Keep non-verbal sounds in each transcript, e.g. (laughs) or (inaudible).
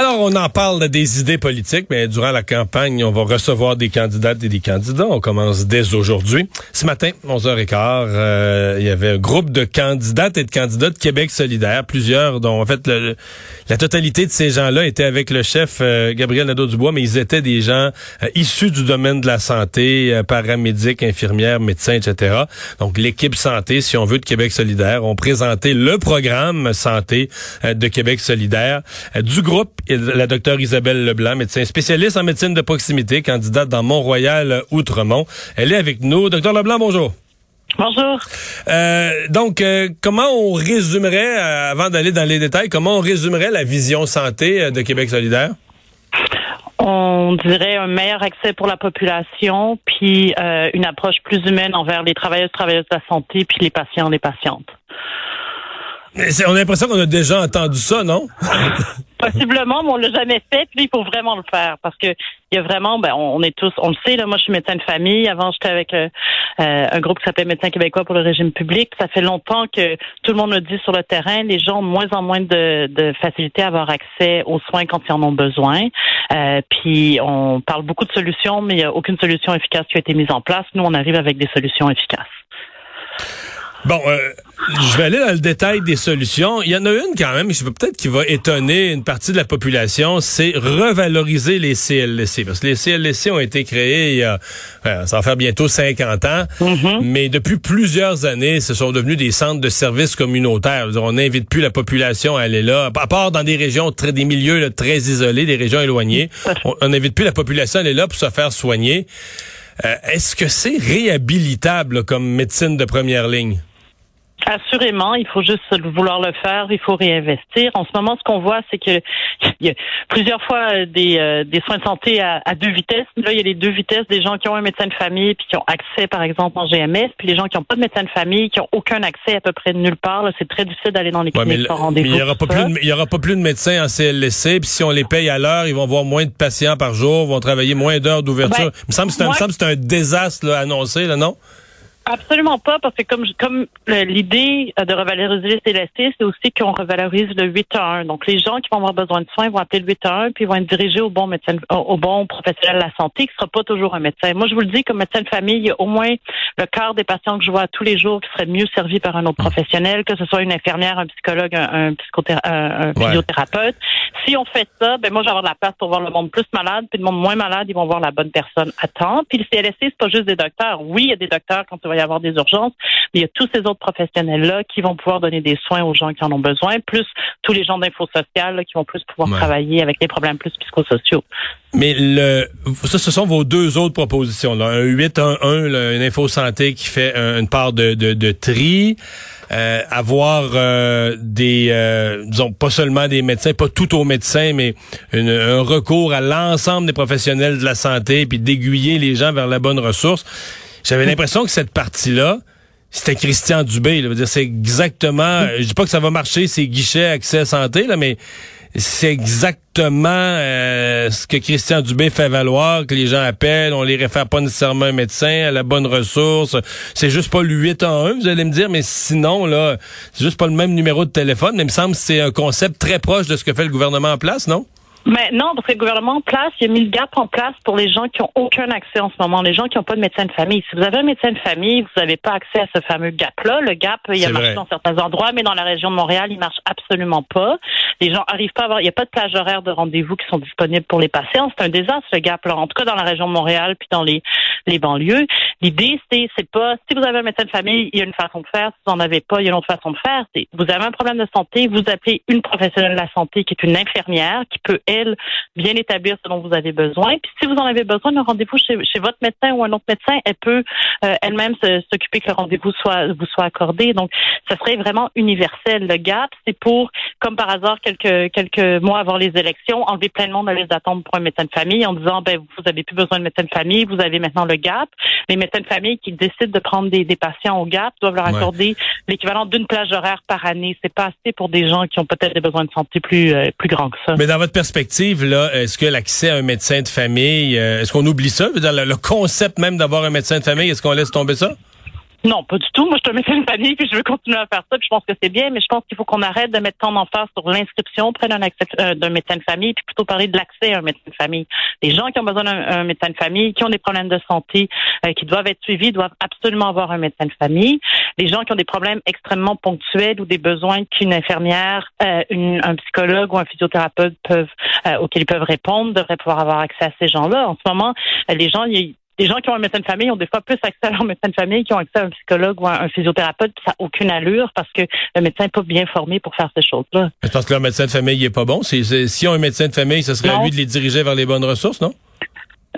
Alors, on en parle des idées politiques, mais durant la campagne, on va recevoir des candidates et des candidats. On commence dès aujourd'hui. Ce matin, 11h15, euh, il y avait un groupe de candidates et de candidats de Québec solidaire, plusieurs dont, en fait, la totalité de ces gens-là étaient avec le chef euh, Gabriel Nadeau-Dubois, mais ils étaient des gens euh, issus du domaine de la santé, euh, paramédics, infirmières, médecins, etc. Donc, l'équipe santé, si on veut, de Québec solidaire, ont présenté le programme santé de Québec solidaire du groupe la docteure Isabelle Leblanc, médecin spécialiste en médecine de proximité, candidate dans Mont-Royal, euh, Outremont. Elle est avec nous. Docteur Leblanc, bonjour. Bonjour. Euh, donc, euh, comment on résumerait, euh, avant d'aller dans les détails, comment on résumerait la vision santé de Québec solidaire? On dirait un meilleur accès pour la population, puis euh, une approche plus humaine envers les travailleuses, travailleuses de la santé, puis les patients, les patientes. On a l'impression qu'on a déjà entendu ça, non? (laughs) Possiblement, mais on l'a jamais fait, puis il faut vraiment le faire parce que il y a vraiment, ben, on est tous, on le sait, là, moi je suis médecin de famille. Avant, j'étais avec euh, euh, un groupe qui s'appelait Médecins québécois pour le régime public. Ça fait longtemps que tout le monde le dit sur le terrain, les gens ont moins en moins de, de facilité à avoir accès aux soins quand ils en ont besoin. Euh, puis on parle beaucoup de solutions, mais il n'y a aucune solution efficace qui a été mise en place. Nous, on arrive avec des solutions efficaces. Bon, euh, je vais aller dans le détail des solutions. Il y en a une quand même, je veux peut-être qui va étonner une partie de la population, c'est revaloriser les CLSC. Parce que les CLSC ont été créés il y a, euh, ça va faire bientôt 50 ans, mais depuis plusieurs années, ce sont devenus des centres de services communautaires. On n'invite plus la population à aller là, à part dans des régions, très, des milieux là, très isolés, des régions éloignées. On n'invite plus la population à aller là pour se faire soigner. Euh, Est-ce que c'est réhabilitable là, comme médecine de première ligne? Assurément, il faut juste vouloir le faire, il faut réinvestir. En ce moment, ce qu'on voit, c'est que (laughs) il y a plusieurs fois euh, des, euh, des soins de santé à, à deux vitesses. Là, il y a les deux vitesses des gens qui ont un médecin de famille puis qui ont accès, par exemple, en GMS, puis les gens qui n'ont pas de médecin de famille, qui ont aucun accès à peu près nulle part. Là, C'est très difficile d'aller dans les Ouais, cliniques sans rendez-vous. il y aura pas plus de, il y aura pas plus de médecins en CLSC puis si on les paye à l'heure, ils vont voir moins de patients par jour, vont travailler moins d'heures d'ouverture. Ben, il me semble que c'est un, il me moi- semble que c'est un désastre là, annoncé là, non? Absolument pas, parce que comme comme euh, l'idée euh, de revaloriser les CLSC, c'est aussi qu'on revalorise le 8 à 1. Donc les gens qui vont avoir besoin de soins vont appeler le 8 à 1 puis vont être dirigés au bon médecin, au, bon professionnel de la santé, qui sera pas toujours un médecin. Moi, je vous le dis, comme médecin de famille, il y a au moins le quart des patients que je vois tous les jours qui seraient mieux servis par un autre professionnel, que ce soit une infirmière, un psychologue, un, un, psychothé- un- un Ouais. physiothérapeute. Si on fait ça, ben moi, je vais avoir de la place pour voir le monde plus malade, puis le monde moins malade, ils vont voir la bonne personne à temps. Puis le CLSC, c'est pas juste des docteurs. Oui, il y a des docteurs quand il va y avoir des urgences, mais il y a tous ces autres professionnels-là qui vont pouvoir donner des soins aux gens qui en ont besoin, plus tous les gens d'info sociale là, qui vont plus pouvoir Ouais. travailler avec des problèmes plus psychosociaux. Mais le ça ce sont vos deux autres propositions là, un 8 1 1 là, une info santé qui fait un- une part de de, de tri euh, avoir euh, des euh, disons pas seulement des médecins, pas tout aux médecins mais une- un recours à l'ensemble des professionnels de la santé puis d'aiguiller les gens vers la bonne ressource. J'avais l'impression que cette partie-là c'était Christian Dubé. Là. C'est exactement. Je dis pas que ça va marcher, ces guichets accès santé, là, mais c'est exactement euh, ce que Christian Dubé fait valoir, que les gens appellent, on les réfère pas nécessairement à un médecin, à la bonne ressource. C'est juste pas le 8 en 1, vous allez me dire, mais sinon, là, c'est juste pas le même numéro de téléphone. Mais il me semble que c'est un concept très proche de ce que fait le gouvernement en place, non? Mais non, parce que le gouvernement en place, il a mis le GAP en place pour les gens qui ont aucun accès en ce moment, les gens qui n'ont pas de médecin de famille. Si vous avez un médecin de famille, vous n'avez pas accès à ce fameux GAP-là. Le GAP, il a marché dans certains endroits, mais dans la région de Montréal, il marche absolument pas. Les gens arrivent pas à avoir, il n'y a pas de plage horaire de rendez-vous qui sont disponibles pour les patients. C'est un désastre, ce GAP-là. En tout cas, dans la région de Montréal, puis dans les, les banlieues. L'idée, c'est, c'est pas, si vous avez un médecin de famille, il y a une façon de faire. Si vous n'en avez pas, il y a une autre façon de faire. Vous avez un problème de santé, vous appelez une professionnelle de la santé qui est une infirmière, qui peut, elle, bien établir ce dont vous avez besoin. Puis si vous en avez besoin d'un rendez-vous chez, chez, votre médecin ou un autre médecin, elle peut euh, elle-même s'occuper que le rendez-vous soit vous soit accordé. Donc, ce serait vraiment universel. Le GAP, c'est pour, comme par hasard, quelques quelques mois avant les élections, enlever plein de monde à les attendre pour un médecin de famille en disant, ben vous avez plus besoin de médecin de famille, vous avez maintenant le GAP. Les médecins de famille qui décident de prendre des, des patients au GAP doivent leur accorder l'équivalent d'une plage horaire par année. C'est pas assez pour des gens qui ont peut-être des besoins de santé plus euh, plus grands que ça. Mais dans votre perspective, est-ce que l'accès à un médecin de famille, euh, est-ce qu'on oublie ça? le, concept même d'avoir un médecin de famille, est-ce qu'on laisse tomber ça? Non, pas du tout. Moi, je suis un médecin de famille, puis je veux continuer à faire ça. Je pense que c'est bien, mais je pense qu'il faut qu'on arrête de mettre tant d'emphase sur l'inscription auprès d'un euh, médecin de famille, puis plutôt parler de l'accès à un médecin de famille. Les gens qui ont besoin d'un médecin de famille, qui ont des problèmes de santé, euh, qui doivent être suivis, doivent absolument avoir un médecin de famille. Les gens qui ont des problèmes extrêmement ponctuels ou des besoins qu'une infirmière, euh, un psychologue ou un physiothérapeute peuvent auxquels ils peuvent répondre, devraient pouvoir avoir accès à ces gens-là. En ce moment, les gens, les gens qui ont un médecin de famille ont des fois plus accès à leur médecin de famille qui ont accès à un psychologue ou à un physiothérapeute, puis ça n'a aucune allure parce que le médecin n'est pas bien formé pour faire ces choses-là. Je pense que leur médecin de famille n'est pas bon. Si, si on a un médecin de famille, ce serait à lui de les diriger vers les bonnes ressources, non?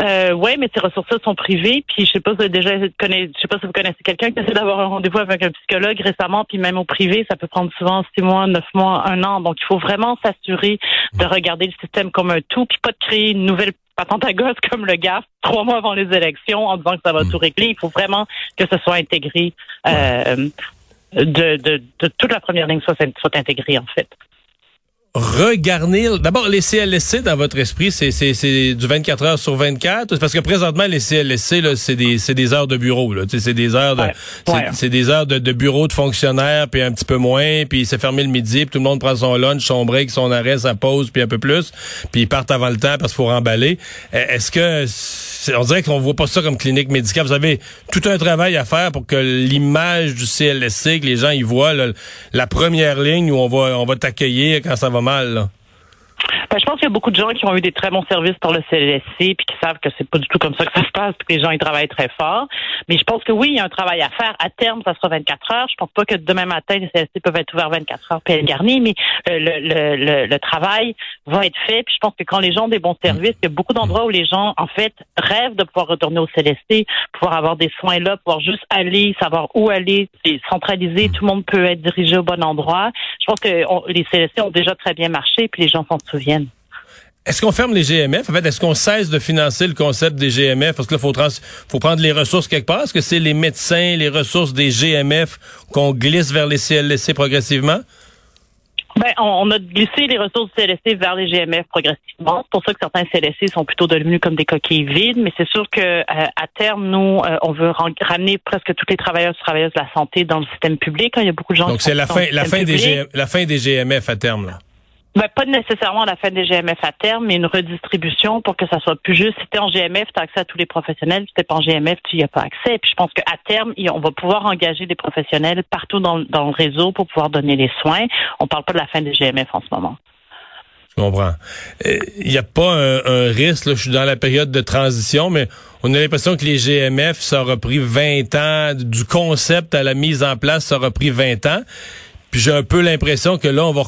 Euh, oui, mais ces ressources-là sont privées. Puis je sais pas si vous déjà je sais pas si vous connaissez quelqu'un qui essaie d'avoir un rendez-vous avec un psychologue récemment, puis même au privé, ça peut prendre souvent six mois, neuf mois, un an. Donc il faut vraiment s'assurer de regarder le système comme un tout, puis pas de créer une nouvelle patente à gosse comme le GAF trois mois avant les élections en disant que ça va hmm. tout régler. Il faut vraiment que ce soit intégré. Euh, de, de, de, toute la première ligne soit, soit intégrée, en fait regarnir. D'abord, les CLSC, dans votre esprit, c'est, c'est, c'est du 24 heures sur 24? Parce que présentement, les CLSC, là, c'est des, c'est des heures de bureau, là. C'est des heures de, c'est, des heures de, de, bureau de fonctionnaires, puis un petit peu moins, puis c'est fermé le midi, puis tout le monde prend son lunch, son break, son arrêt, sa pause, puis un peu plus, puis ils partent avant le temps parce qu'il faut remballer. Est-ce que, on dirait qu'on voit pas ça comme clinique médicale. Vous avez tout un travail à faire pour que l'image du CLSC, que les gens y voient, la première ligne où on va, on va t'accueillir quand ça va mal. Ben, je pense qu'il y a beaucoup de gens qui ont eu des très bons services par le CLSC puis qui savent que c'est pas du tout comme ça que ça se passe, puis que les gens ils travaillent très fort. Mais je pense que oui, il y a un travail à faire. À terme, ça sera 24 heures. Je pense pas que demain matin les CLSC peuvent être ouverts 24 heures puis être garnis, mais euh, le, le, le, travail va être fait. Puis je pense que quand les gens ont des bons services, il y a beaucoup d'endroits où les gens en fait rêvent de pouvoir retourner au CLSC, pouvoir avoir des soins là, pouvoir juste aller, savoir où aller, c'est centralisé. Tout le monde peut être dirigé au bon endroit. Je pense que les CLSC ont déjà très bien marché, puis les gens s'en souviennent. Est-ce qu'on ferme les GMF? En fait, est-ce qu'on cesse de financer le concept des GMF? Parce que là, faut, faut prendre les ressources quelque part. Est-ce que c'est les médecins, les ressources des GMF qu'on glisse vers les CLSC progressivement? Ben, on, a glissé les ressources du CLSC vers les GMF progressivement. C'est pour ça que certains CLSC sont plutôt devenus comme des coquilles vides. Mais c'est sûr que euh, à terme, nous, euh, on veut ramener presque tous les travailleurs et travailleuses de la santé dans le système public. Il y a beaucoup de gens. Donc c'est la fin, la fin des la fin des GMF à terme là. Ben, pas nécessairement la fin des GMF à terme, mais une redistribution pour que ça soit plus juste. Si t'es en GMF, tu as accès à tous les professionnels. Si t'es pas en GMF, tu n'y as pas accès. Puis je pense qu'à terme, on va pouvoir engager des professionnels partout dans, dans, le réseau pour pouvoir donner les soins. On parle pas de la fin des GMF en ce moment. Je comprends. Il euh, n'y a pas un, risque, là, je suis dans la période de transition, mais on a l'impression que les GMF, ça aura pris 20 ans, du concept à la mise en place, ça aura pris 20 ans. Puis j'ai un peu l'impression que là, on va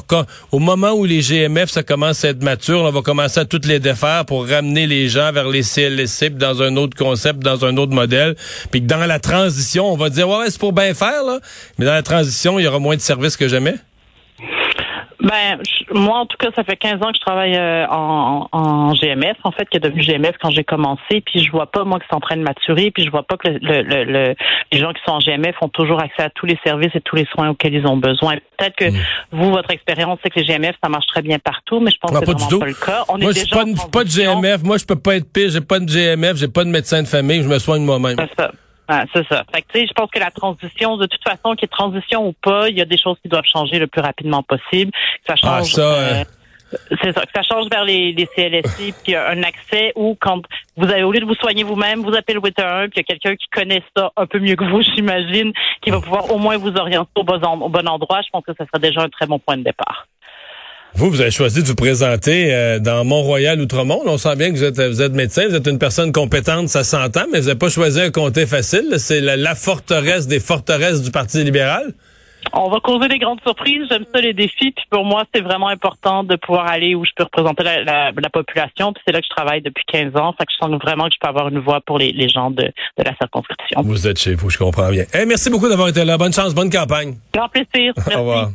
au moment où les GMF, ça commence à être mature, on va commencer à toutes les défaire pour ramener les gens vers les CLSC dans un autre concept, dans un autre modèle. Puis que dans la transition, on va dire, ouais, c'est pour bien faire, là. Mais dans la transition, il y aura moins de services que jamais. Ben, moi, en tout cas, ça fait 15 ans que je travaille euh, en, en, GMF, en fait, qui est devenu GMF quand j'ai commencé, puis je vois pas, moi, que c'est en train de maturer, puis je vois pas que le, le, les gens qui sont en GMF ont toujours accès à tous les services et tous les soins auxquels ils ont besoin. Peut-être que mm. vous, votre expérience, c'est que les GMF, ça marche très bien partout, mais je pense que c'est pas le cas. On moi, est déjà pas, pas de GMF. Moi, je peux pas être pire. J'ai pas de GMF, j'ai pas de médecin de famille, je me soigne moi-même. C'est ça. Ah, c'est ça. Fait que, je pense que la transition, de toute façon, qu'il y ait transition ou pas, il y a des choses qui doivent changer le plus rapidement possible. ça ah, change. Ah, ça, euh, C'est ça, que ça change vers les, les CLSC, puis un accès où quand vous avez, au lieu de vous soigner vous-même, vous appelez le 811, puis il y a quelqu'un qui connaît ça un peu mieux que vous, (laughs) j'imagine, qui va pouvoir au moins vous orienter au bon, au bon endroit. Je pense que ça sera déjà un très bon point de départ. Vous, vous avez choisi de vous présenter euh, dans Mont-Royal, Outremont. On sent bien que vous êtes, vous êtes médecin, vous êtes une personne compétente, ça s'entend, mais vous n'avez pas choisi un comté facile. C'est la, la forteresse des forteresses du Parti libéral. On va causer des grandes surprises. J'aime ça les défis. Puis pour moi, c'est vraiment important de pouvoir aller où je peux représenter la, la, la population. Puis c'est là que je travaille depuis 15 ans. Fait que je sens vraiment que je peux avoir une voix pour les, les gens de, de la circonscription. Vous êtes chez vous, je comprends bien. Eh, merci beaucoup d'avoir été là. Bonne chance, bonne campagne. Grand plaisir. Merci. (laughs) Au revoir.